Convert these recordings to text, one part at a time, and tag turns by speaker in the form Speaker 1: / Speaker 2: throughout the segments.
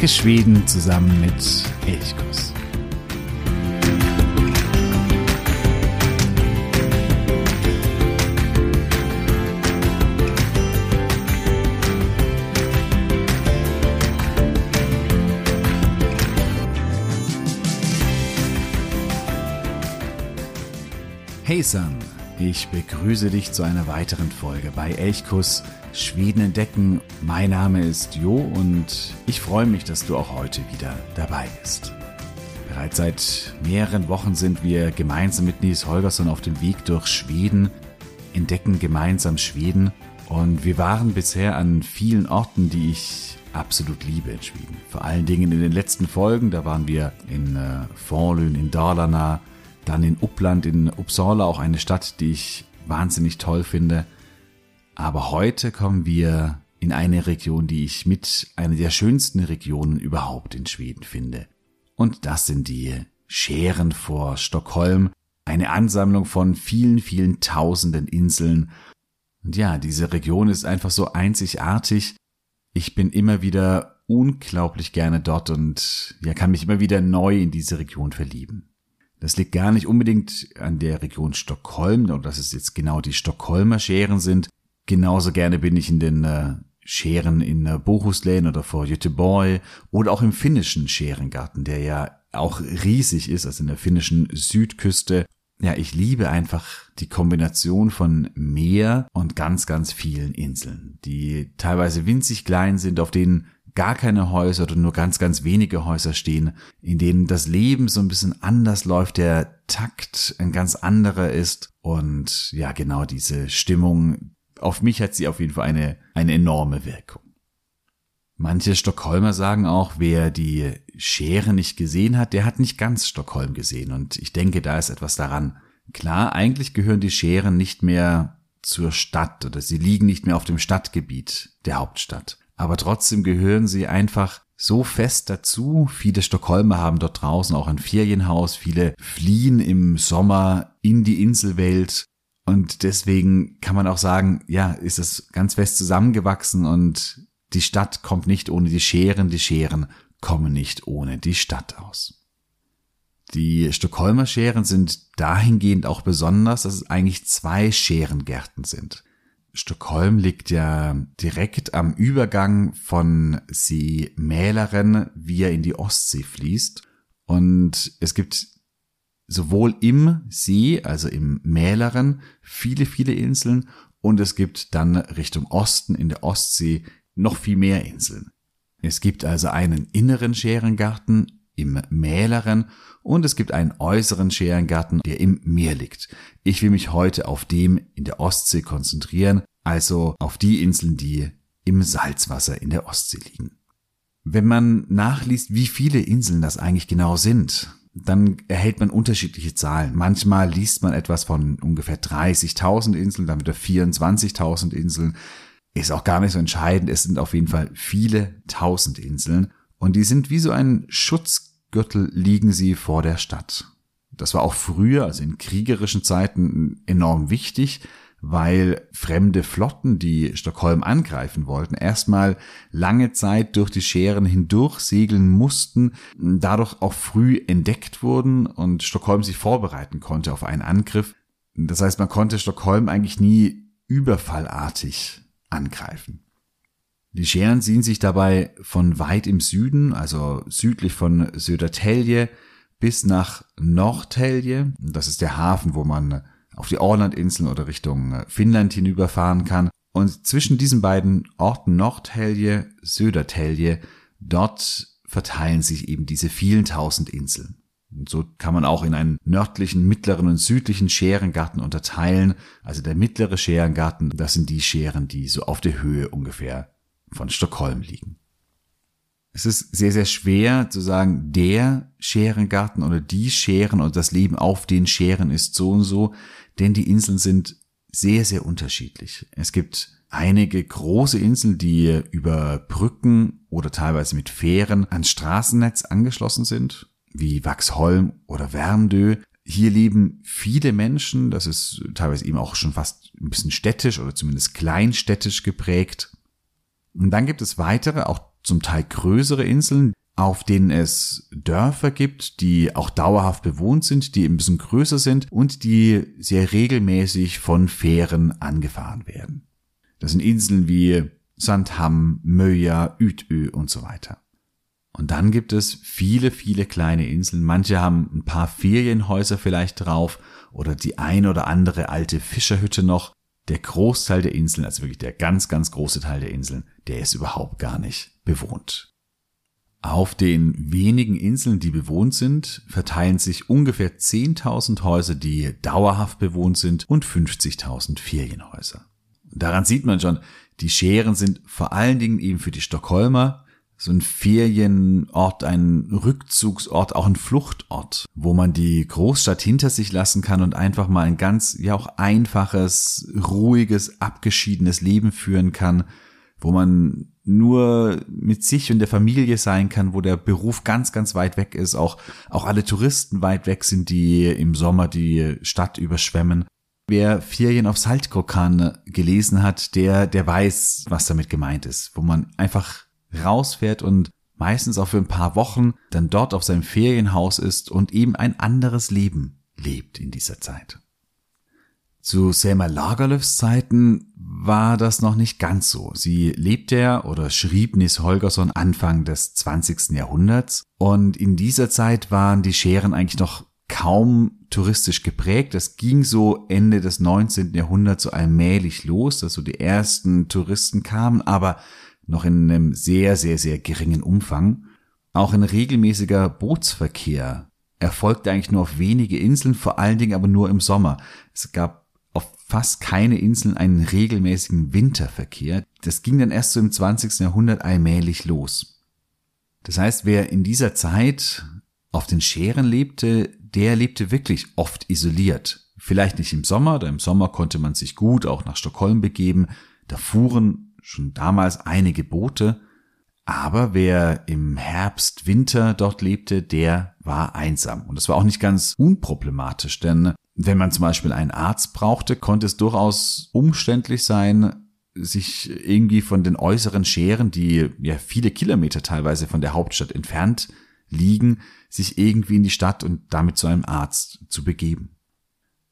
Speaker 1: Entdecke Schweden zusammen mit Elchkuss. Hey Sam, ich begrüße dich zu einer weiteren Folge bei Elchkuss Schweden entdecken. Mein Name ist Jo und ich freue mich, dass du auch heute wieder dabei bist. Bereits seit mehreren Wochen sind wir gemeinsam mit Nils Holgersson auf dem Weg durch Schweden, entdecken gemeinsam Schweden und wir waren bisher an vielen Orten, die ich absolut liebe in Schweden. Vor allen Dingen in den letzten Folgen, da waren wir in äh, Forlön, in Dalarna, dann in Uppland, in Uppsala, auch eine Stadt, die ich wahnsinnig toll finde. Aber heute kommen wir in eine Region, die ich mit einer der schönsten Regionen überhaupt in Schweden finde. Und das sind die Scheren vor Stockholm, eine Ansammlung von vielen, vielen tausenden Inseln. Und ja, diese Region ist einfach so einzigartig. Ich bin immer wieder unglaublich gerne dort und ja, kann mich immer wieder neu in diese Region verlieben. Das liegt gar nicht unbedingt an der Region Stockholm, oder dass es jetzt genau die Stockholmer Scheren sind. Genauso gerne bin ich in den äh, Scheren in äh, Bohuslän oder vor Göteborg oder auch im finnischen Scherengarten, der ja auch riesig ist, also in der finnischen Südküste. Ja, ich liebe einfach die Kombination von Meer und ganz, ganz vielen Inseln, die teilweise winzig klein sind, auf denen gar keine Häuser oder nur ganz, ganz wenige Häuser stehen, in denen das Leben so ein bisschen anders läuft, der Takt ein ganz anderer ist und ja, genau diese Stimmung, auf mich hat sie auf jeden Fall eine, eine enorme Wirkung. Manche Stockholmer sagen auch, wer die Schere nicht gesehen hat, der hat nicht ganz Stockholm gesehen und ich denke, da ist etwas daran. Klar, eigentlich gehören die Scheren nicht mehr zur Stadt oder sie liegen nicht mehr auf dem Stadtgebiet der Hauptstadt aber trotzdem gehören sie einfach so fest dazu. Viele Stockholmer haben dort draußen auch ein Ferienhaus, viele fliehen im Sommer in die Inselwelt und deswegen kann man auch sagen, ja, ist es ganz fest zusammengewachsen und die Stadt kommt nicht ohne die Scheren, die Scheren kommen nicht ohne die Stadt aus. Die Stockholmer Scheren sind dahingehend auch besonders, dass es eigentlich zwei Scherengärten sind. Stockholm liegt ja direkt am Übergang von See Mälaren, wie er in die Ostsee fließt. Und es gibt sowohl im See, also im Mälaren, viele, viele Inseln und es gibt dann Richtung Osten in der Ostsee noch viel mehr Inseln. Es gibt also einen inneren Scherengarten im Mälaren und es gibt einen äußeren Scherengarten, der im Meer liegt. Ich will mich heute auf dem in der Ostsee konzentrieren, also auf die Inseln, die im Salzwasser in der Ostsee liegen. Wenn man nachliest, wie viele Inseln das eigentlich genau sind, dann erhält man unterschiedliche Zahlen. Manchmal liest man etwas von ungefähr 30.000 Inseln, dann wieder 24.000 Inseln. Ist auch gar nicht so entscheidend. Es sind auf jeden Fall viele tausend Inseln. Und die sind wie so ein Schutzgürtel liegen sie vor der Stadt. Das war auch früher, also in kriegerischen Zeiten, enorm wichtig, weil fremde Flotten, die Stockholm angreifen wollten, erstmal lange Zeit durch die Scheren hindurch segeln mussten, dadurch auch früh entdeckt wurden und Stockholm sich vorbereiten konnte auf einen Angriff. Das heißt, man konnte Stockholm eigentlich nie überfallartig angreifen. Die Scheren ziehen sich dabei von weit im Süden, also südlich von Södertälje, bis nach Nordtälje. Das ist der Hafen, wo man auf die Orlandinseln oder Richtung äh, Finnland hinüberfahren kann. Und zwischen diesen beiden Orten Nordhelje, Södertelje, dort verteilen sich eben diese vielen tausend Inseln. Und so kann man auch in einen nördlichen, mittleren und südlichen Scherengarten unterteilen. Also der mittlere Scherengarten, das sind die Scheren, die so auf der Höhe ungefähr von Stockholm liegen. Es ist sehr, sehr schwer zu sagen, der Scherengarten oder die Scheren und das Leben auf den Scheren ist so und so, denn die Inseln sind sehr, sehr unterschiedlich. Es gibt einige große Inseln, die über Brücken oder teilweise mit Fähren ans Straßennetz angeschlossen sind, wie Waxholm oder Wärmdö. Hier leben viele Menschen, das ist teilweise eben auch schon fast ein bisschen städtisch oder zumindest kleinstädtisch geprägt. Und dann gibt es weitere, auch zum Teil größere Inseln, auf denen es Dörfer gibt, die auch dauerhaft bewohnt sind, die ein bisschen größer sind und die sehr regelmäßig von Fähren angefahren werden. Das sind Inseln wie Sandham, Möja, Utö und so weiter. Und dann gibt es viele, viele kleine Inseln. Manche haben ein paar Ferienhäuser vielleicht drauf oder die ein oder andere alte Fischerhütte noch. Der Großteil der Inseln, also wirklich der ganz, ganz große Teil der Inseln, der ist überhaupt gar nicht bewohnt. Auf den wenigen Inseln, die bewohnt sind, verteilen sich ungefähr 10.000 Häuser, die dauerhaft bewohnt sind und 50.000 Ferienhäuser. Daran sieht man schon, die Scheren sind vor allen Dingen eben für die Stockholmer so ein Ferienort, ein Rückzugsort, auch ein Fluchtort, wo man die Großstadt hinter sich lassen kann und einfach mal ein ganz, ja auch einfaches, ruhiges, abgeschiedenes Leben führen kann, wo man nur mit sich und der Familie sein kann, wo der Beruf ganz, ganz weit weg ist, auch, auch alle Touristen weit weg sind, die im Sommer die Stadt überschwemmen. Wer Ferien auf Saltkrokan gelesen hat, der, der weiß, was damit gemeint ist, wo man einfach rausfährt und meistens auch für ein paar Wochen dann dort auf seinem Ferienhaus ist und eben ein anderes Leben lebt in dieser Zeit. Zu Selma Lagerlöfs Zeiten war das noch nicht ganz so. Sie lebte ja oder schrieb Nis Holgersson Anfang des 20. Jahrhunderts und in dieser Zeit waren die Scheren eigentlich noch kaum touristisch geprägt. Das ging so Ende des 19. Jahrhunderts so allmählich los, dass so die ersten Touristen kamen, aber noch in einem sehr, sehr, sehr geringen Umfang. Auch ein regelmäßiger Bootsverkehr erfolgte eigentlich nur auf wenige Inseln, vor allen Dingen aber nur im Sommer. Es gab auf fast keine Inseln einen regelmäßigen Winterverkehr. Das ging dann erst so im 20. Jahrhundert allmählich los. Das heißt, wer in dieser Zeit auf den Scheren lebte, der lebte wirklich oft isoliert. Vielleicht nicht im Sommer, da im Sommer konnte man sich gut auch nach Stockholm begeben. Da fuhren schon damals einige Boote, aber wer im Herbst, Winter dort lebte, der war einsam. Und das war auch nicht ganz unproblematisch, denn wenn man zum Beispiel einen Arzt brauchte, konnte es durchaus umständlich sein, sich irgendwie von den äußeren Scheren, die ja viele Kilometer teilweise von der Hauptstadt entfernt liegen, sich irgendwie in die Stadt und damit zu einem Arzt zu begeben.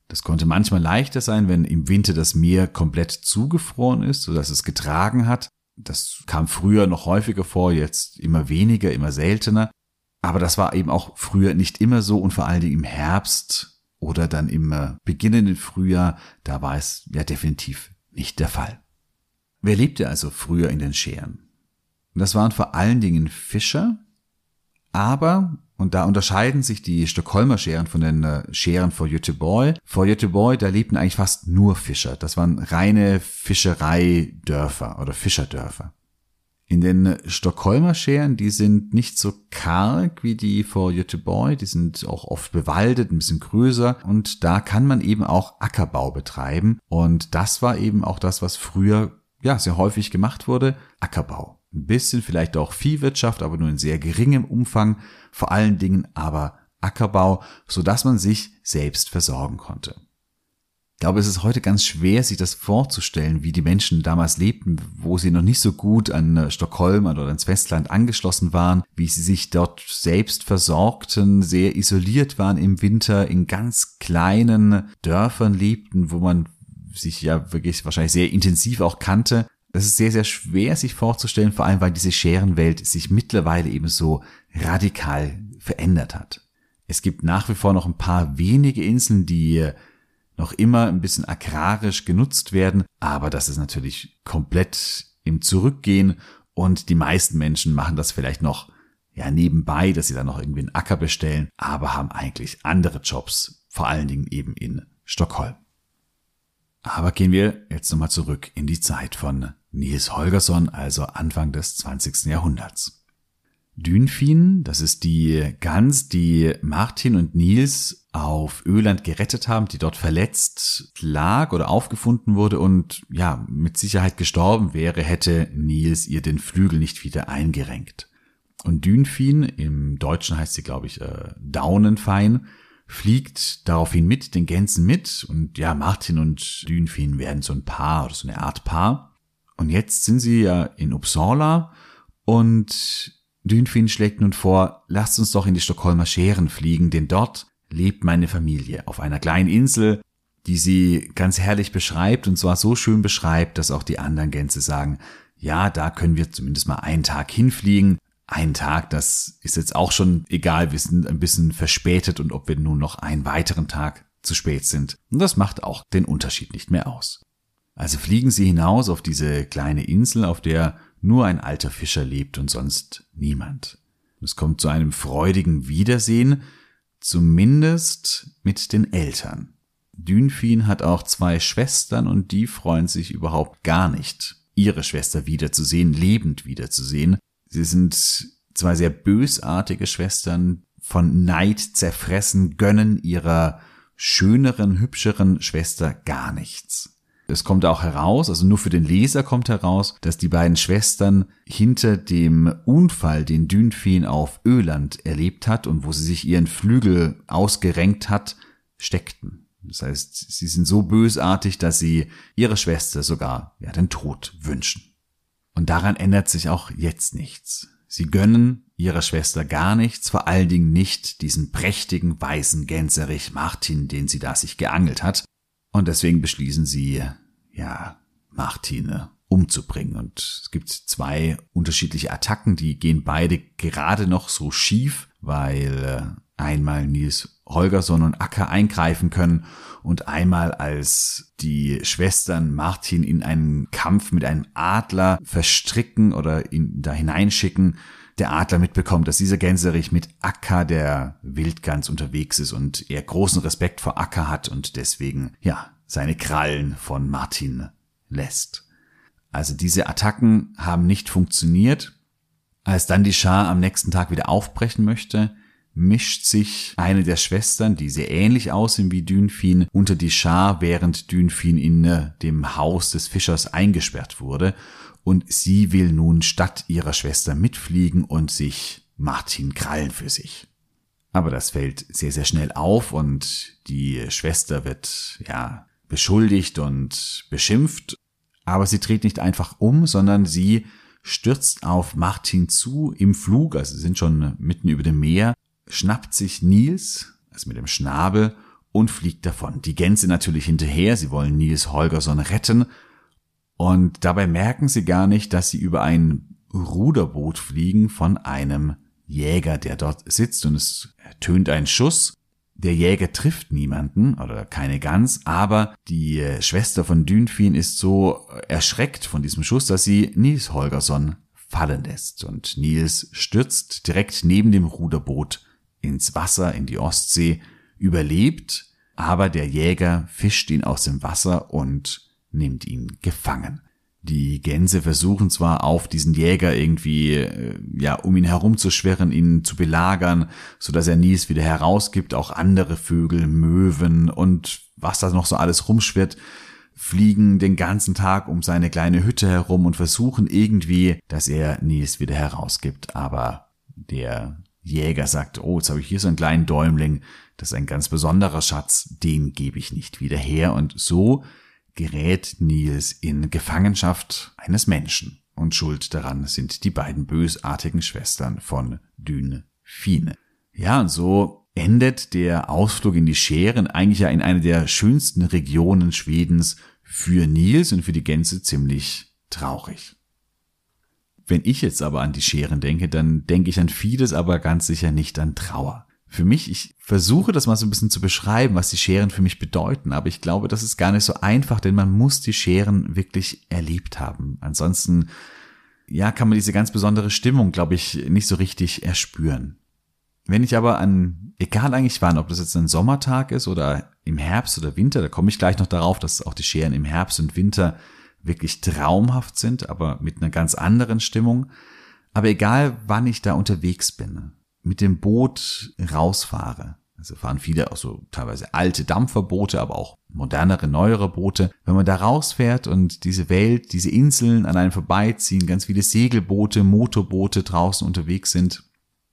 Speaker 1: Das konnte manchmal leichter sein, wenn im Winter das Meer komplett zugefroren ist, sodass es getragen hat. Das kam früher noch häufiger vor, jetzt immer weniger, immer seltener. Aber das war eben auch früher nicht immer so und vor allen Dingen im Herbst oder dann im äh, beginnenden Frühjahr, da war es ja definitiv nicht der Fall. Wer lebte also früher in den Scheren? Das waren vor allen Dingen Fischer, aber und da unterscheiden sich die Stockholmer Scheren von den äh, Scheren vor Göteborg. Vor Göteborg, da lebten eigentlich fast nur Fischer. Das waren reine Fischereidörfer oder Fischerdörfer. In den Stockholmer Scheren, die sind nicht so karg wie die vor Göteborg, die sind auch oft bewaldet, ein bisschen größer und da kann man eben auch Ackerbau betreiben und das war eben auch das, was früher ja sehr häufig gemacht wurde, Ackerbau ein bisschen vielleicht auch Viehwirtschaft, aber nur in sehr geringem Umfang, vor allen Dingen aber Ackerbau, so dass man sich selbst versorgen konnte. Ich glaube, es ist heute ganz schwer, sich das vorzustellen, wie die Menschen damals lebten, wo sie noch nicht so gut an äh, Stockholm oder ans Festland angeschlossen waren, wie sie sich dort selbst versorgten, sehr isoliert waren im Winter, in ganz kleinen Dörfern lebten, wo man sich ja wirklich wahrscheinlich sehr intensiv auch kannte das ist sehr, sehr schwer sich vorzustellen, vor allem weil diese Scherenwelt sich mittlerweile eben so radikal verändert hat. Es gibt nach wie vor noch ein paar wenige Inseln, die noch immer ein bisschen agrarisch genutzt werden, aber das ist natürlich komplett im Zurückgehen und die meisten Menschen machen das vielleicht noch ja nebenbei, dass sie dann noch irgendwie einen Acker bestellen, aber haben eigentlich andere Jobs, vor allen Dingen eben in Stockholm. Aber gehen wir jetzt nochmal zurück in die Zeit von Nils Holgersson, also Anfang des 20. Jahrhunderts. Dünfin, das ist die Gans, die Martin und Nils auf Öland gerettet haben, die dort verletzt lag oder aufgefunden wurde und ja, mit Sicherheit gestorben wäre, hätte Nils ihr den Flügel nicht wieder eingerenkt. Und Dünfin, im Deutschen heißt sie, glaube ich, äh, Daunenfein, fliegt daraufhin mit den Gänsen mit und ja, Martin und Dünfin werden so ein Paar oder so eine Art Paar. Und jetzt sind sie ja in Uppsala Und Dünfin schlägt nun vor, lasst uns doch in die Stockholmer Scheren fliegen, denn dort lebt meine Familie auf einer kleinen Insel, die sie ganz herrlich beschreibt und zwar so schön beschreibt, dass auch die anderen Gänse sagen, ja, da können wir zumindest mal einen Tag hinfliegen. Ein Tag, das ist jetzt auch schon egal, wir sind ein bisschen verspätet und ob wir nun noch einen weiteren Tag zu spät sind. Und das macht auch den Unterschied nicht mehr aus. Also fliegen sie hinaus auf diese kleine Insel, auf der nur ein alter Fischer lebt und sonst niemand. Es kommt zu einem freudigen Wiedersehen, zumindest mit den Eltern. Dünfin hat auch zwei Schwestern und die freuen sich überhaupt gar nicht, ihre Schwester wiederzusehen, lebend wiederzusehen. Sie sind zwei sehr bösartige Schwestern, von Neid zerfressen, gönnen ihrer schöneren, hübscheren Schwester gar nichts. Es kommt auch heraus, also nur für den Leser kommt heraus, dass die beiden Schwestern hinter dem Unfall, den Dünfin auf Öland erlebt hat und wo sie sich ihren Flügel ausgerenkt hat, steckten. Das heißt, sie sind so bösartig, dass sie ihre Schwester sogar ja, den Tod wünschen. Und daran ändert sich auch jetzt nichts. Sie gönnen ihrer Schwester gar nichts, vor allen Dingen nicht diesen prächtigen weißen Gänserich Martin, den sie da sich geangelt hat. Und deswegen beschließen sie, ja, Martine umzubringen. Und es gibt zwei unterschiedliche Attacken, die gehen beide gerade noch so schief, weil äh, einmal Nils Holgersson und Acker eingreifen können und einmal als die Schwestern Martin in einen Kampf mit einem Adler verstricken oder ihn da hineinschicken, der Adler mitbekommt, dass dieser Gänserich mit Acker der Wildgans unterwegs ist und er großen Respekt vor Acker hat und deswegen, ja, seine Krallen von Martin lässt. Also diese Attacken haben nicht funktioniert. Als dann die Schar am nächsten Tag wieder aufbrechen möchte, mischt sich eine der Schwestern, die sehr ähnlich aussehen wie Dünfin, unter die Schar, während Dünfin in äh, dem Haus des Fischers eingesperrt wurde. Und sie will nun statt ihrer Schwester mitfliegen und sich Martin krallen für sich. Aber das fällt sehr, sehr schnell auf und die Schwester wird, ja, beschuldigt und beschimpft. Aber sie dreht nicht einfach um, sondern sie stürzt auf Martin zu im Flug, also sie sind schon mitten über dem Meer schnappt sich Nils, also mit dem Schnabel, und fliegt davon. Die Gänse natürlich hinterher, sie wollen Nils Holgersson retten, und dabei merken sie gar nicht, dass sie über ein Ruderboot fliegen von einem Jäger, der dort sitzt, und es tönt ein Schuss. Der Jäger trifft niemanden oder keine Gans, aber die Schwester von Dünfin ist so erschreckt von diesem Schuss, dass sie Nils Holgersson fallen lässt. Und Nils stürzt direkt neben dem Ruderboot ins Wasser, in die Ostsee, überlebt, aber der Jäger fischt ihn aus dem Wasser und nimmt ihn gefangen. Die Gänse versuchen zwar auf diesen Jäger irgendwie, äh, ja, um ihn herumzuschwirren, ihn zu belagern, so dass er Nies wieder herausgibt, auch andere Vögel, Möwen und was da noch so alles rumschwirrt, fliegen den ganzen Tag um seine kleine Hütte herum und versuchen irgendwie, dass er Nies wieder herausgibt, aber der Jäger sagt, oh, jetzt habe ich hier so einen kleinen Däumling, das ist ein ganz besonderer Schatz, den gebe ich nicht wieder her. Und so gerät Nils in Gefangenschaft eines Menschen. Und schuld daran sind die beiden bösartigen Schwestern von Dün Fine. Ja, und so endet der Ausflug in die Scheren eigentlich ja in einer der schönsten Regionen Schwedens für Nils und für die Gänse ziemlich traurig. Wenn ich jetzt aber an die Scheren denke, dann denke ich an vieles, aber ganz sicher nicht an Trauer. Für mich, ich versuche das mal so ein bisschen zu beschreiben, was die Scheren für mich bedeuten, aber ich glaube, das ist gar nicht so einfach, denn man muss die Scheren wirklich erlebt haben. Ansonsten, ja, kann man diese ganz besondere Stimmung, glaube ich, nicht so richtig erspüren. Wenn ich aber an, egal eigentlich wann, ob das jetzt ein Sommertag ist oder im Herbst oder Winter, da komme ich gleich noch darauf, dass auch die Scheren im Herbst und Winter wirklich traumhaft sind, aber mit einer ganz anderen Stimmung. Aber egal, wann ich da unterwegs bin, mit dem Boot rausfahre, also fahren viele auch so teilweise alte Dampferboote, aber auch modernere, neuere Boote. Wenn man da rausfährt und diese Welt, diese Inseln an einem vorbeiziehen, ganz viele Segelboote, Motorboote draußen unterwegs sind,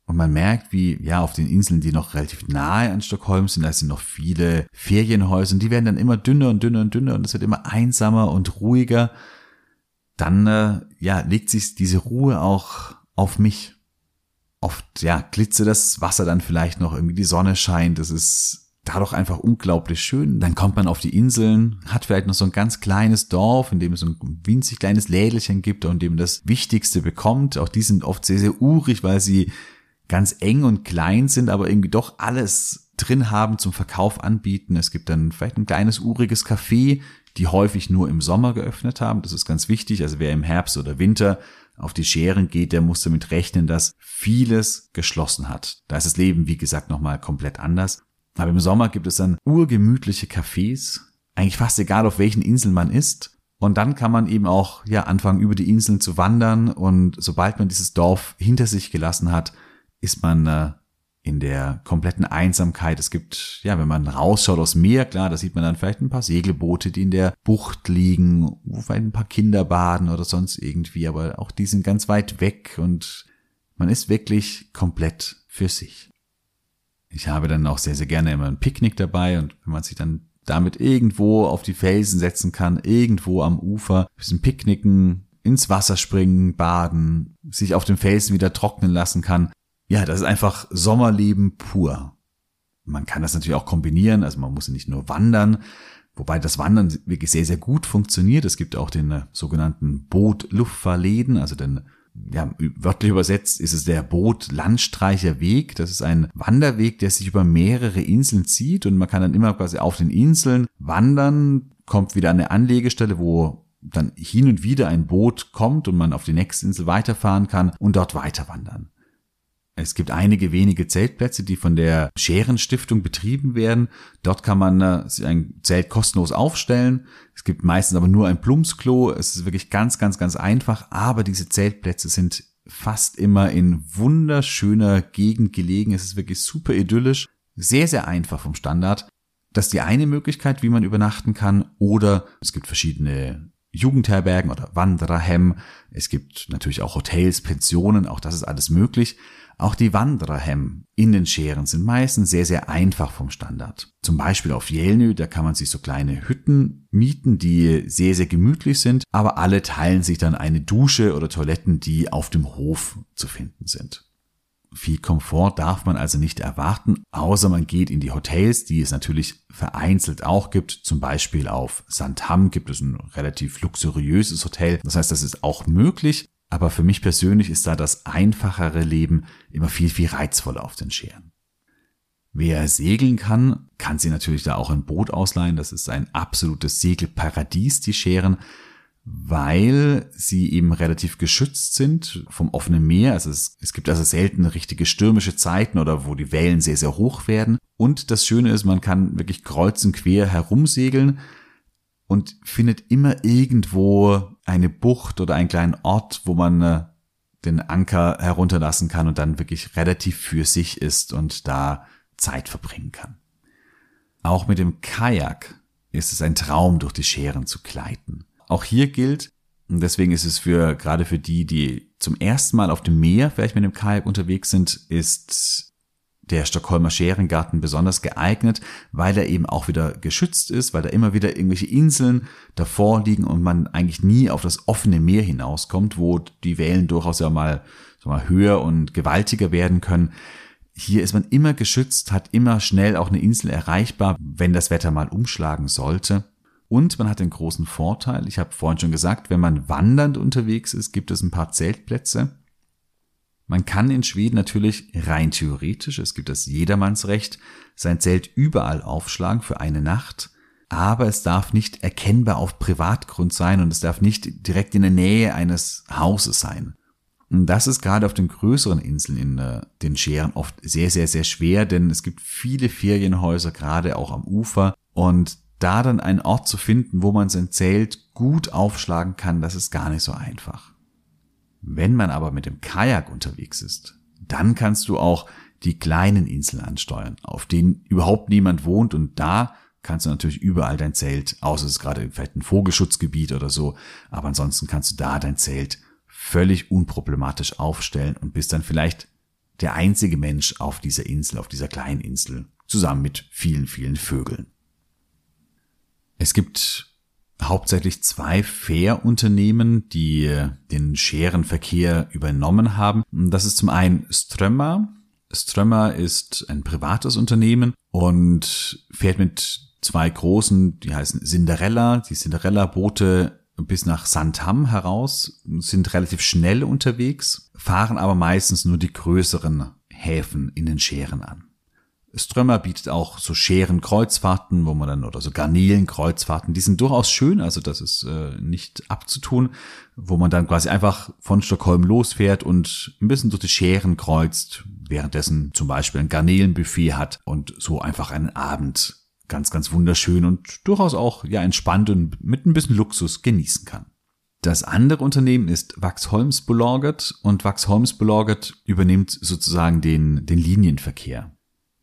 Speaker 1: und man merkt, wie, ja, auf den Inseln, die noch relativ nahe an Stockholm sind, da sind noch viele Ferienhäuser und die werden dann immer dünner und dünner und dünner und es wird immer einsamer und ruhiger. Dann, äh, ja, legt sich diese Ruhe auch auf mich. Oft, ja, glitze das Wasser dann vielleicht noch, irgendwie die Sonne scheint, es ist dadurch einfach unglaublich schön. Dann kommt man auf die Inseln, hat vielleicht noch so ein ganz kleines Dorf, in dem es so ein winzig kleines Lädelchen gibt und dem das Wichtigste bekommt. Auch die sind oft sehr, sehr urig, weil sie ganz eng und klein sind, aber irgendwie doch alles drin haben zum Verkauf anbieten. Es gibt dann vielleicht ein kleines uriges Café, die häufig nur im Sommer geöffnet haben. Das ist ganz wichtig. Also wer im Herbst oder Winter auf die Scheren geht, der muss damit rechnen, dass vieles geschlossen hat. Da ist das Leben, wie gesagt, nochmal komplett anders. Aber im Sommer gibt es dann urgemütliche Cafés, eigentlich fast egal auf welchen Inseln man ist. Und dann kann man eben auch ja anfangen über die Inseln zu wandern und sobald man dieses Dorf hinter sich gelassen hat, ist man äh, in der kompletten Einsamkeit. Es gibt, ja, wenn man rausschaut aus Meer, klar, da sieht man dann vielleicht ein paar Segelboote, die in der Bucht liegen, wo vielleicht ein paar Kinder baden oder sonst irgendwie, aber auch die sind ganz weit weg und man ist wirklich komplett für sich. Ich habe dann auch sehr, sehr gerne immer ein Picknick dabei und wenn man sich dann damit irgendwo auf die Felsen setzen kann, irgendwo am Ufer, ein bisschen picknicken, ins Wasser springen, baden, sich auf dem Felsen wieder trocknen lassen kann. Ja, das ist einfach Sommerleben pur. Man kann das natürlich auch kombinieren, also man muss nicht nur wandern, wobei das Wandern wirklich sehr, sehr gut funktioniert. Es gibt auch den äh, sogenannten Boot-Luftfahrläden, also den ja, wörtlich übersetzt ist es der Boot-Landstreicher-Weg. Das ist ein Wanderweg, der sich über mehrere Inseln zieht und man kann dann immer quasi auf den Inseln wandern, kommt wieder an eine Anlegestelle, wo dann hin und wieder ein Boot kommt und man auf die nächste Insel weiterfahren kann und dort weiter wandern. Es gibt einige wenige Zeltplätze, die von der Scherenstiftung betrieben werden. Dort kann man äh, ein Zelt kostenlos aufstellen. Es gibt meistens aber nur ein Plumpsklo. Es ist wirklich ganz, ganz, ganz einfach. Aber diese Zeltplätze sind fast immer in wunderschöner Gegend gelegen. Es ist wirklich super idyllisch. Sehr, sehr einfach vom Standard. Das ist die eine Möglichkeit, wie man übernachten kann. Oder es gibt verschiedene Jugendherbergen oder Wandererhemm. Es gibt natürlich auch Hotels, Pensionen. Auch das ist alles möglich. Auch die Wandererhemm in den Scheren sind meistens sehr, sehr einfach vom Standard. Zum Beispiel auf Jelnö, da kann man sich so kleine Hütten mieten, die sehr, sehr gemütlich sind, aber alle teilen sich dann eine Dusche oder Toiletten, die auf dem Hof zu finden sind. Viel Komfort darf man also nicht erwarten, außer man geht in die Hotels, die es natürlich vereinzelt auch gibt. Zum Beispiel auf Sandham gibt es ein relativ luxuriöses Hotel. Das heißt, das ist auch möglich. Aber für mich persönlich ist da das einfachere Leben immer viel, viel reizvoller auf den Scheren. Wer segeln kann, kann sie natürlich da auch ein Boot ausleihen. Das ist ein absolutes Segelparadies, die Scheren, weil sie eben relativ geschützt sind vom offenen Meer. Also es, es gibt also selten richtige stürmische Zeiten oder wo die Wellen sehr, sehr hoch werden. Und das Schöne ist, man kann wirklich kreuz und quer herumsegeln und findet immer irgendwo eine Bucht oder einen kleinen Ort, wo man äh, den Anker herunterlassen kann und dann wirklich relativ für sich ist und da Zeit verbringen kann. Auch mit dem Kajak ist es ein Traum, durch die Scheren zu gleiten. Auch hier gilt, und deswegen ist es für, gerade für die, die zum ersten Mal auf dem Meer vielleicht mit dem Kajak unterwegs sind, ist der Stockholmer Scherengarten besonders geeignet, weil er eben auch wieder geschützt ist, weil da immer wieder irgendwelche Inseln davor liegen und man eigentlich nie auf das offene Meer hinauskommt, wo die Wellen durchaus ja mal, so mal höher und gewaltiger werden können. Hier ist man immer geschützt, hat immer schnell auch eine Insel erreichbar, wenn das Wetter mal umschlagen sollte. Und man hat den großen Vorteil, ich habe vorhin schon gesagt, wenn man wandernd unterwegs ist, gibt es ein paar Zeltplätze. Man kann in Schweden natürlich rein theoretisch, es gibt das Jedermannsrecht, sein Zelt überall aufschlagen für eine Nacht, aber es darf nicht erkennbar auf Privatgrund sein und es darf nicht direkt in der Nähe eines Hauses sein. Und das ist gerade auf den größeren Inseln in äh, den Scheren oft sehr, sehr, sehr schwer, denn es gibt viele Ferienhäuser, gerade auch am Ufer. Und da dann einen Ort zu finden, wo man sein Zelt gut aufschlagen kann, das ist gar nicht so einfach. Wenn man aber mit dem Kajak unterwegs ist, dann kannst du auch die kleinen Inseln ansteuern, auf denen überhaupt niemand wohnt und da kannst du natürlich überall dein Zelt, außer es ist gerade vielleicht ein Vogelschutzgebiet oder so, aber ansonsten kannst du da dein Zelt völlig unproblematisch aufstellen und bist dann vielleicht der einzige Mensch auf dieser Insel, auf dieser kleinen Insel, zusammen mit vielen, vielen Vögeln. Es gibt hauptsächlich zwei Fährunternehmen, die den Scherenverkehr übernommen haben. Das ist zum einen Strömmer. Strömmer ist ein privates Unternehmen und fährt mit zwei großen, die heißen Cinderella. Die Cinderella-Boote bis nach Santam heraus, sind relativ schnell unterwegs, fahren aber meistens nur die größeren Häfen in den Scheren an. Strömmer bietet auch so Scherenkreuzfahrten, wo man dann oder so Garnelenkreuzfahrten, die sind durchaus schön, also das ist äh, nicht abzutun, wo man dann quasi einfach von Stockholm losfährt und ein bisschen durch die Scheren kreuzt, währenddessen zum Beispiel ein Garnelenbuffet hat und so einfach einen Abend ganz, ganz wunderschön und durchaus auch ja entspannt und mit ein bisschen Luxus genießen kann. Das andere Unternehmen ist Vaxholms Bolaget und Vaxholms Bolaget übernimmt sozusagen den, den Linienverkehr.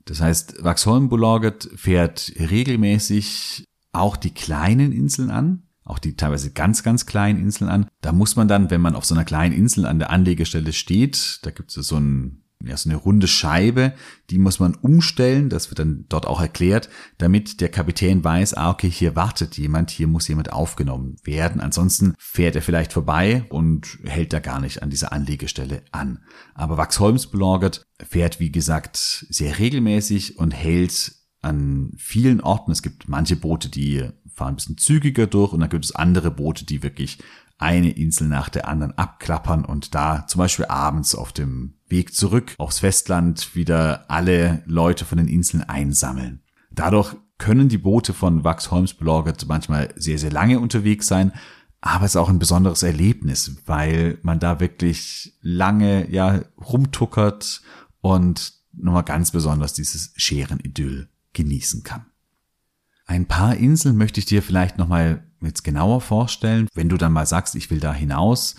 Speaker 1: Das heißt, Vaxholm Bolaget fährt regelmäßig auch die kleinen Inseln an, auch die teilweise ganz, ganz kleinen Inseln an. Da muss man dann, wenn man auf so einer kleinen Insel an der Anlegestelle steht, da gibt es so ein ja, so eine runde Scheibe, die muss man umstellen, das wird dann dort auch erklärt, damit der Kapitän weiß, ah, okay, hier wartet jemand, hier muss jemand aufgenommen werden. Ansonsten fährt er vielleicht vorbei und hält da gar nicht an dieser Anlegestelle an. Aber Waxholms belagert fährt, wie gesagt, sehr regelmäßig und hält an vielen Orten. Es gibt manche Boote, die fahren ein bisschen zügiger durch und dann gibt es andere Boote, die wirklich eine Insel nach der anderen abklappern und da zum Beispiel abends auf dem Weg zurück aufs Festland wieder alle Leute von den Inseln einsammeln. Dadurch können die Boote von Vaxholms belagert manchmal sehr, sehr lange unterwegs sein, aber es ist auch ein besonderes Erlebnis, weil man da wirklich lange, ja, rumtuckert und nochmal ganz besonders dieses Scheren-Idyll genießen kann. Ein paar Inseln möchte ich dir vielleicht nochmal jetzt genauer vorstellen, wenn du dann mal sagst, ich will da hinaus.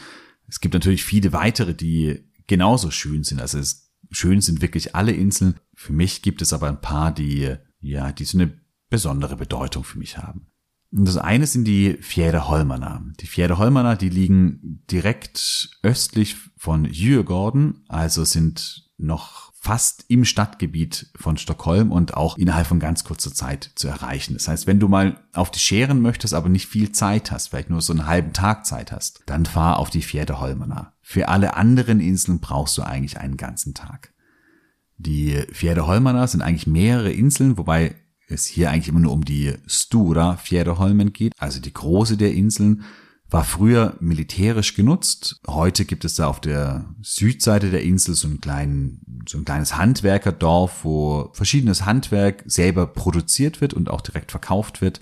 Speaker 1: Es gibt natürlich viele weitere, die genauso schön sind. Also es, schön sind wirklich alle Inseln. Für mich gibt es aber ein paar, die, ja, die so eine besondere Bedeutung für mich haben. Und das eine sind die Fjäderholmerna. Die Fjäderholmerna, die liegen direkt östlich von Djurgården, also sind noch fast im Stadtgebiet von Stockholm und auch innerhalb von ganz kurzer Zeit zu erreichen. Das heißt, wenn du mal auf die Scheren möchtest, aber nicht viel Zeit hast, vielleicht nur so einen halben Tag Zeit hast, dann fahr auf die Fjäderholmerna. Für alle anderen Inseln brauchst du eigentlich einen ganzen Tag. Die Fjäderholmerna sind eigentlich mehrere Inseln, wobei es hier eigentlich immer nur um die Stura Fjäderholmen geht, also die große der Inseln war früher militärisch genutzt. Heute gibt es da auf der Südseite der Insel so, einen kleinen, so ein kleines Handwerkerdorf, wo verschiedenes Handwerk selber produziert wird und auch direkt verkauft wird.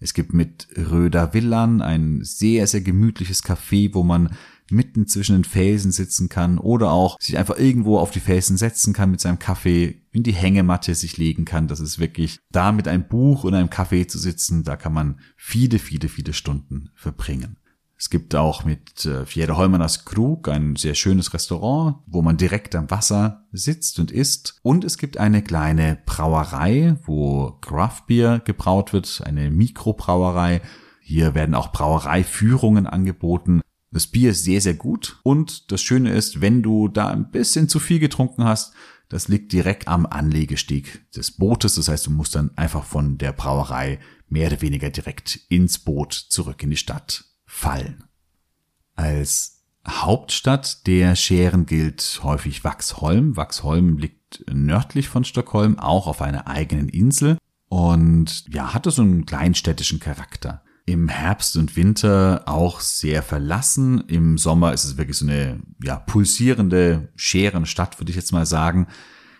Speaker 1: Es gibt mit Röder Villan ein sehr, sehr gemütliches Café, wo man mitten zwischen den Felsen sitzen kann oder auch sich einfach irgendwo auf die Felsen setzen kann mit seinem Kaffee, in die Hängematte sich legen kann. Das ist wirklich da mit einem Buch und einem Kaffee zu sitzen, da kann man viele, viele, viele Stunden verbringen. Es gibt auch mit äh, Fjäderholmernas Krug ein sehr schönes Restaurant, wo man direkt am Wasser sitzt und isst. Und es gibt eine kleine Brauerei, wo Craftbeer gebraut wird, eine Mikrobrauerei. Hier werden auch Brauereiführungen angeboten. Das Bier ist sehr, sehr gut. Und das Schöne ist, wenn du da ein bisschen zu viel getrunken hast, das liegt direkt am Anlegesteg des Bootes. Das heißt, du musst dann einfach von der Brauerei mehr oder weniger direkt ins Boot zurück in die Stadt fallen. Als Hauptstadt der Scheren gilt häufig Waxholm. Waxholm liegt nördlich von Stockholm, auch auf einer eigenen Insel und ja, hatte so einen kleinstädtischen Charakter. Im Herbst und Winter auch sehr verlassen. Im Sommer ist es wirklich so eine ja, pulsierende Scherenstadt, würde ich jetzt mal sagen.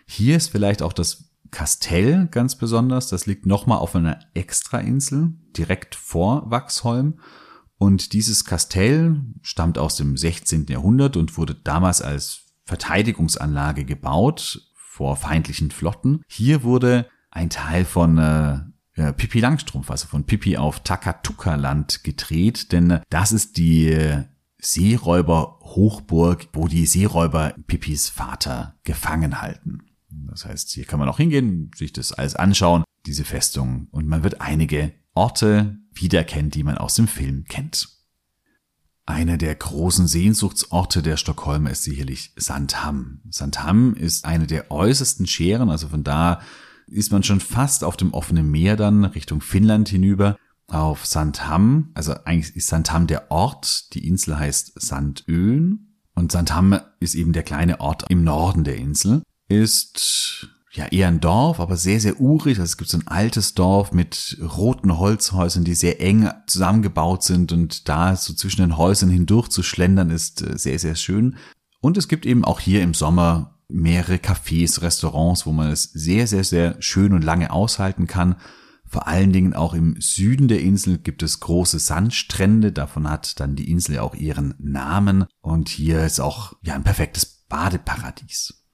Speaker 1: Hier ist vielleicht auch das Kastell ganz besonders. Das liegt nochmal auf einer Extrainsel direkt vor Waxholm und dieses Kastell stammt aus dem 16. Jahrhundert und wurde damals als Verteidigungsanlage gebaut vor feindlichen Flotten. Hier wurde ein Teil von äh, Pippi Langstrumpf, also von Pippi auf Takatuka-Land gedreht, denn das ist die Seeräuber-Hochburg, wo die Seeräuber Pippis Vater gefangen halten. Das heißt, hier kann man auch hingehen, sich das alles anschauen, diese Festung, und man wird einige Orte wiedererkennen, die man aus dem Film kennt. Einer der großen Sehnsuchtsorte der Stockholmer ist sicherlich Sandham. Sandham ist eine der äußersten Scheren, also von da ist man schon fast auf dem offenen Meer dann Richtung Finnland hinüber. auf Sandham. Also eigentlich ist Sandham der Ort, die Insel heißt Sandöen. Und Sandham ist eben der kleine Ort im Norden der Insel. Ist ja eher ein Dorf, aber sehr, sehr urig. Also es gibt so ein altes Dorf mit roten Holzhäusern, die sehr eng zusammengebaut sind und da so zwischen den Häusern hindurch zu schlendern ist äh, sehr, sehr schön. Und es gibt eben auch hier im Sommer mehrere Cafés, Restaurants, wo man es sehr, sehr, sehr schön und lange aushalten kann. Vor allen Dingen auch im Süden der Insel gibt es große Sandstrände. Davon hat dann die Insel auch ihren Namen. Und hier ist auch ja ein perfektes Badeparadies.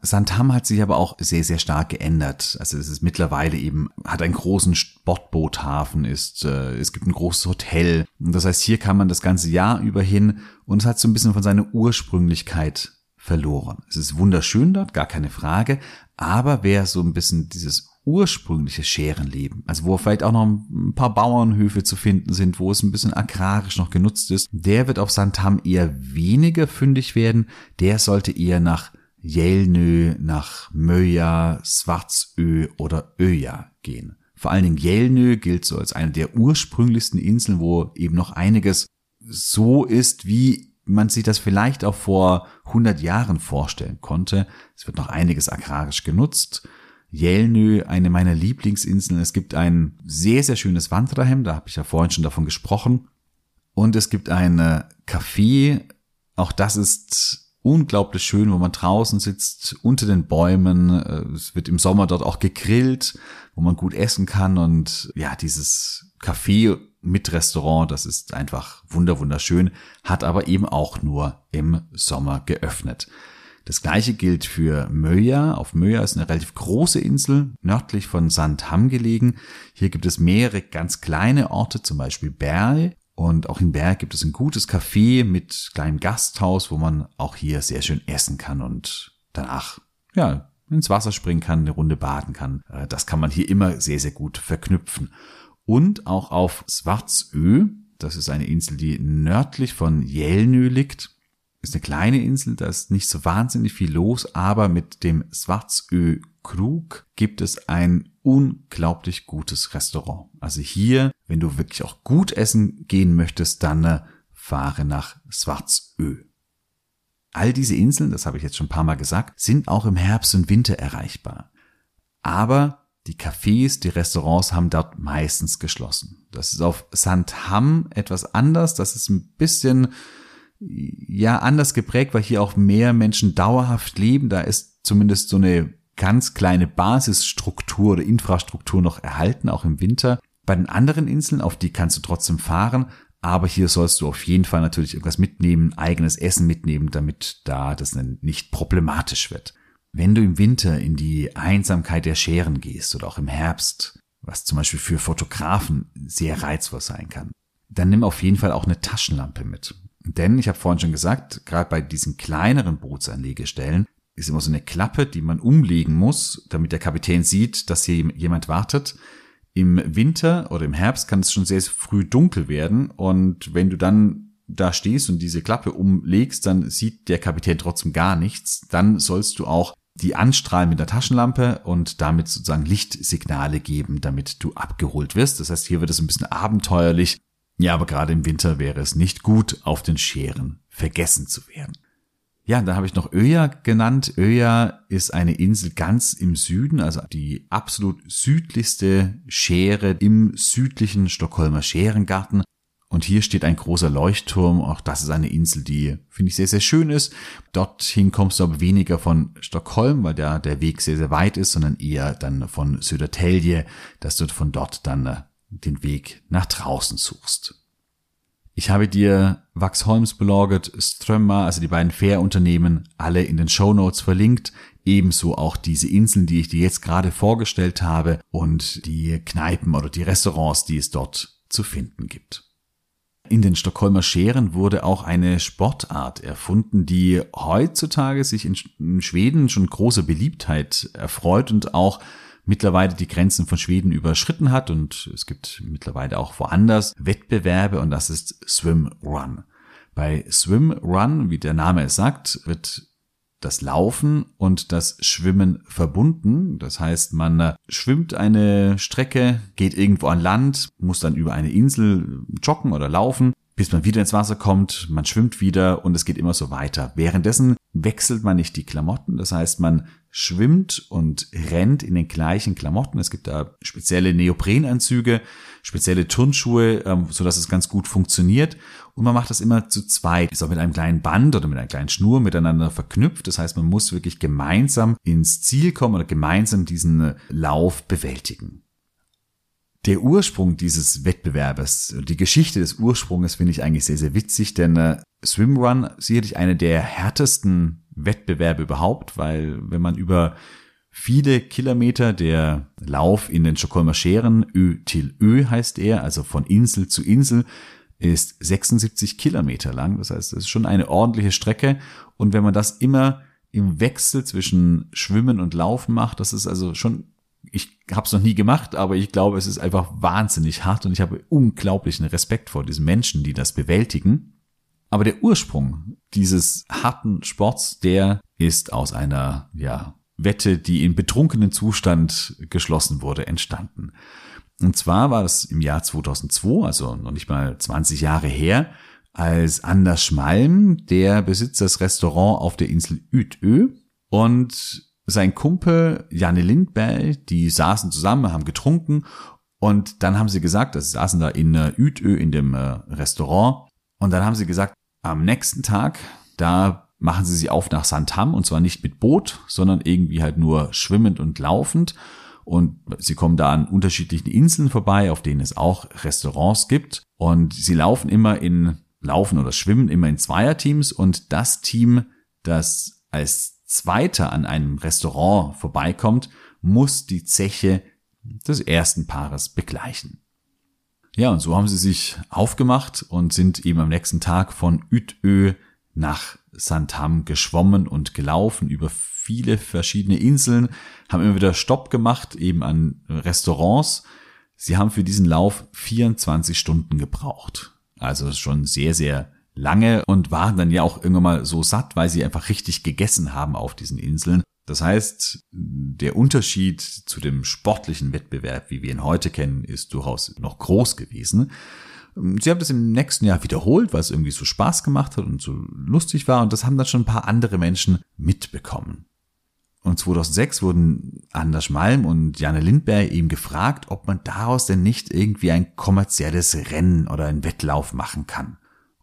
Speaker 1: Santam hat sich aber auch sehr, sehr stark geändert. Also es ist mittlerweile eben, hat einen großen Sportboothafen, ist, äh, es gibt ein großes Hotel. Das heißt, hier kann man das ganze Jahr über hin und es hat so ein bisschen von seiner Ursprünglichkeit verloren. Es ist wunderschön dort, gar keine Frage, aber wer so ein bisschen dieses ursprüngliche Scherenleben, also wo vielleicht auch noch ein paar Bauernhöfe zu finden sind, wo es ein bisschen agrarisch noch genutzt ist, der wird auf Santam eher weniger fündig werden, der sollte eher nach Jelnö nach Möja, Svartsö oder Öja gehen. Vor allen Dingen Jelnö gilt so als eine der ursprünglichsten Inseln, wo eben noch einiges so ist, wie man sich das vielleicht auch vor 100 Jahren vorstellen konnte. Es wird noch einiges agrarisch genutzt. Jelnö, eine meiner Lieblingsinseln. Es gibt ein sehr, sehr schönes Wandrahem, da habe ich ja vorhin schon davon gesprochen. Und es gibt ein Café, auch das ist unglaublich schön, wo man draußen sitzt, unter den Bäumen. Äh, es wird im Sommer dort auch gegrillt, wo man gut essen kann und ja, dieses Café mit Restaurant, das ist einfach wunder wunderschön, hat aber eben auch nur im Sommer geöffnet. Das gleiche gilt für Möja. Auf Möja ist eine relativ große Insel, nördlich von Sandham gelegen. Hier gibt es mehrere ganz kleine Orte, zum Beispiel Berl. Und auch in Berg gibt es ein gutes Café mit kleinem Gasthaus, wo man auch hier sehr schön essen kann und danach, ja, ins Wasser springen kann, eine Runde baden kann. Äh, das kann man hier immer sehr, sehr gut verknüpfen. Und auch auf Svartsö, das ist eine Insel, die nördlich von Jelnö liegt, ist eine kleine Insel, da ist nicht so wahnsinnig viel los, aber mit dem Svartsö Krug gibt es ein unglaublich gutes Restaurant. Also hier, wenn du wirklich auch gut essen gehen möchtest, dann äh, fahre nach Svartsö. All diese Inseln, das habe ich jetzt schon ein paar Mal gesagt, sind auch im Herbst und Winter erreichbar. Aber die Cafés, die Restaurants haben dort meistens geschlossen. Das ist auf Sandham etwas anders. Das ist ein bisschen, ja, anders geprägt, weil hier auch mehr Menschen dauerhaft leben. Da ist zumindest so eine ganz kleine Basisstruktur oder Infrastruktur noch erhalten, auch im Winter. Bei den anderen Inseln, auf die kannst du trotzdem fahren, aber hier sollst du auf jeden Fall natürlich irgendwas mitnehmen, eigenes Essen mitnehmen, damit da das nicht problematisch wird. Wenn du im Winter in die Einsamkeit der Scheren gehst oder auch im Herbst, was zum Beispiel für Fotografen sehr reizvoll sein kann, dann nimm auf jeden Fall auch eine Taschenlampe mit. Denn ich habe vorhin schon gesagt, gerade bei diesen kleineren Bootsanlegestellen ist immer so eine Klappe, die man umlegen muss, damit der Kapitän sieht, dass hier jemand wartet. Im Winter oder im Herbst kann es schon sehr früh dunkel werden und wenn du dann da stehst und diese Klappe umlegst, dann sieht der Kapitän trotzdem gar nichts. Dann sollst du auch die anstrahlen mit der Taschenlampe und damit sozusagen Lichtsignale geben, damit du abgeholt wirst. Das heißt, hier wird es ein bisschen abenteuerlich. Ja, aber gerade im Winter wäre es nicht gut, auf den Scheren vergessen zu werden. Ja, da habe ich noch Öja genannt. Öja ist eine Insel ganz im Süden, also die absolut südlichste Schere im südlichen Stockholmer Scherengarten. Und hier steht ein großer Leuchtturm. Auch das ist eine Insel, die finde ich sehr, sehr schön ist. Dorthin kommst du aber weniger von Stockholm, weil der, der Weg sehr, sehr weit ist, sondern eher dann von Södertälje, dass du von dort dann äh, den Weg nach draußen suchst. Ich habe dir Vaxholmsbolaget, Strömma, also die beiden Fährunternehmen, alle in den Show Notes verlinkt. Ebenso auch diese Inseln, die ich dir jetzt gerade vorgestellt habe und die Kneipen oder die Restaurants, die es dort zu finden gibt. In den Stockholmer Scheren wurde auch eine Sportart erfunden, die heutzutage sich in Schweden schon große Beliebtheit erfreut und auch mittlerweile die Grenzen von Schweden überschritten hat und es gibt mittlerweile auch woanders Wettbewerbe und das ist Swim Run. Bei Swim Run, wie der Name es sagt, wird das Laufen und das Schwimmen verbunden. Das heißt, man äh, schwimmt eine Strecke, geht irgendwo an Land, muss dann über eine Insel joggen oder laufen, bis man wieder ins Wasser kommt, man schwimmt wieder und es geht immer so weiter. Währenddessen wechselt man nicht die Klamotten, das heißt, man schwimmt und rennt in den gleichen Klamotten. Es gibt da spezielle Neoprenanzüge, spezielle Turnschuhe, ähm, so dass es ganz gut funktioniert. Und man macht das immer zu zweit, ist auch mit einem kleinen Band oder mit einer kleinen Schnur miteinander verknüpft. Das heißt, man muss wirklich gemeinsam ins Ziel kommen oder gemeinsam diesen äh, Lauf bewältigen. Der Ursprung dieses Wettbewerbes, die Geschichte des Ursprungs finde ich eigentlich sehr, sehr witzig, denn äh, Swimrun sicherlich eine der härtesten Wettbewerbe überhaupt, weil wenn man über viele Kilometer der Lauf in den Stockholmer Scheren, Ö til Ö heißt er, also von Insel zu Insel, ist 76 Kilometer lang. Das heißt, es ist schon eine ordentliche Strecke. Und wenn man das immer im Wechsel zwischen Schwimmen und Laufen macht, das ist also schon, ich habe es noch nie gemacht, aber ich glaube, es ist einfach wahnsinnig hart und ich habe unglaublichen Respekt vor diesen Menschen, die das bewältigen. Aber der Ursprung dieses harten Sports, der ist aus einer, ja, Wette, die in betrunkenen Zustand geschlossen wurde, entstanden. Und zwar war das im Jahr 2002, also noch nicht mal 20 Jahre her, als Anders Schmalm, der besitzt das Restaurant auf der Insel Utö und sein Kumpel Janne Lindberg, die saßen zusammen, haben getrunken und dann haben sie gesagt, dass sie saßen da in Utö in dem äh, Restaurant und dann haben sie gesagt, am nächsten Tag, da machen sie sich auf nach Santam und zwar nicht mit Boot, sondern irgendwie halt nur schwimmend und laufend. Und sie kommen da an unterschiedlichen Inseln vorbei, auf denen es auch Restaurants gibt. Und sie laufen immer in, laufen oder schwimmen immer in Zweierteams und das Team, das als Zweiter an einem Restaurant vorbeikommt, muss die Zeche des ersten Paares begleichen. Ja, und so haben sie sich aufgemacht und sind eben am nächsten Tag von Utö nach Santam geschwommen und gelaufen über viele verschiedene Inseln, haben immer wieder Stopp gemacht, eben an Restaurants. Sie haben für diesen Lauf 24 Stunden gebraucht. Also schon sehr, sehr lange und waren dann ja auch irgendwann mal so satt, weil sie einfach richtig gegessen haben auf diesen Inseln. Das heißt, der Unterschied zu dem sportlichen Wettbewerb, wie wir ihn heute kennen, ist durchaus noch groß gewesen. Sie haben das im nächsten Jahr wiederholt, weil es irgendwie so Spaß gemacht hat und so lustig war und das haben dann schon ein paar andere Menschen mitbekommen. Und 2006 wurden Anders Malm und Janne Lindberg eben gefragt, ob man daraus denn nicht irgendwie ein kommerzielles Rennen oder einen Wettlauf machen kann.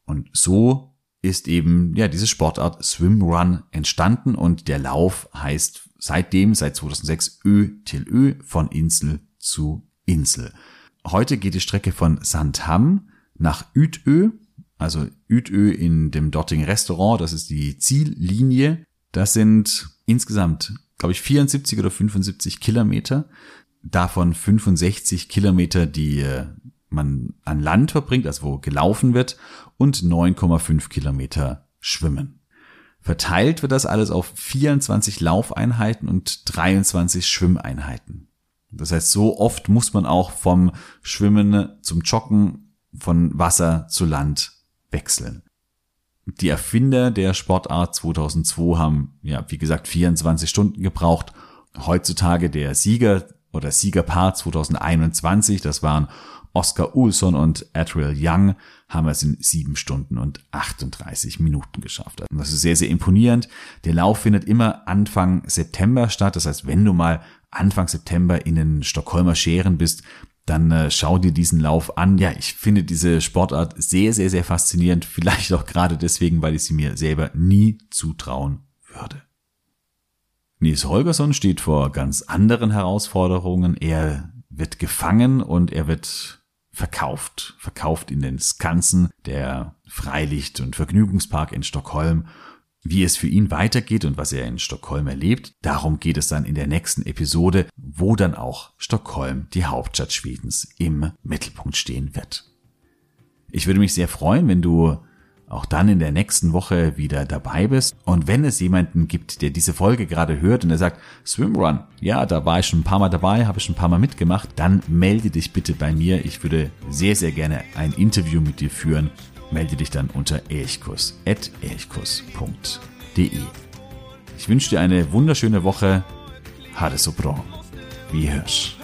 Speaker 1: Und so ist eben ja diese Sportart Swimrun entstanden und der Lauf heißt seitdem seit 2006 Ö till Ö von Insel zu Insel. Heute geht die Strecke von Sandham nach Utö, also Utö in dem dortigen Restaurant, das ist die Ziellinie. Das sind insgesamt, glaube ich, 74 oder 75 Kilometer, davon 65 Kilometer, die äh, man an Land verbringt, also wo gelaufen wird, und 9,5 Kilometer schwimmen. Verteilt wird das alles auf 24 Laufeinheiten und 23 Schwimmeinheiten. Das heißt, so oft muss man auch vom Schwimmen zum Joggen, von Wasser zu Land wechseln. Die Erfinder der Sportart 2002 haben, ja, wie gesagt, 24 Stunden gebraucht. Heutzutage der Sieger oder Siegerpaar 2021, das waren Oscar Ulson und Adriel Young haben es in sieben Stunden und 38 Minuten geschafft. Also das ist sehr, sehr imponierend. Der Lauf findet immer Anfang September statt. Das heißt, wenn du mal Anfang September in den Stockholmer Scheren bist, dann äh, schau dir diesen Lauf an. Ja, ich finde diese Sportart sehr, sehr, sehr faszinierend. Vielleicht auch gerade deswegen, weil ich sie mir selber nie zutrauen würde. Nils Holgersson steht vor ganz anderen Herausforderungen. Er wird gefangen und er wird verkauft. Verkauft in den Skansen, der Freilicht- und Vergnügungspark in Stockholm. Wie es für ihn weitergeht und was er in Stockholm erlebt, darum geht es dann in der nächsten Episode, wo dann auch Stockholm, die Hauptstadt Schwedens, im Mittelpunkt stehen wird. Ich würde mich sehr freuen, wenn du auch dann in der nächsten Woche wieder dabei bist. Und wenn es jemanden gibt, der diese Folge gerade hört und der sagt, Swimrun, ja, da war ich schon ein paar Mal dabei, habe ich schon ein paar Mal mitgemacht, dann melde dich bitte bei mir. Ich würde sehr, sehr gerne ein Interview mit dir führen. Melde dich dann unter elchkurs.elchkurs.de.
Speaker 2: Ich wünsche dir eine wunderschöne Woche. Ha det så bra. Vi hörs.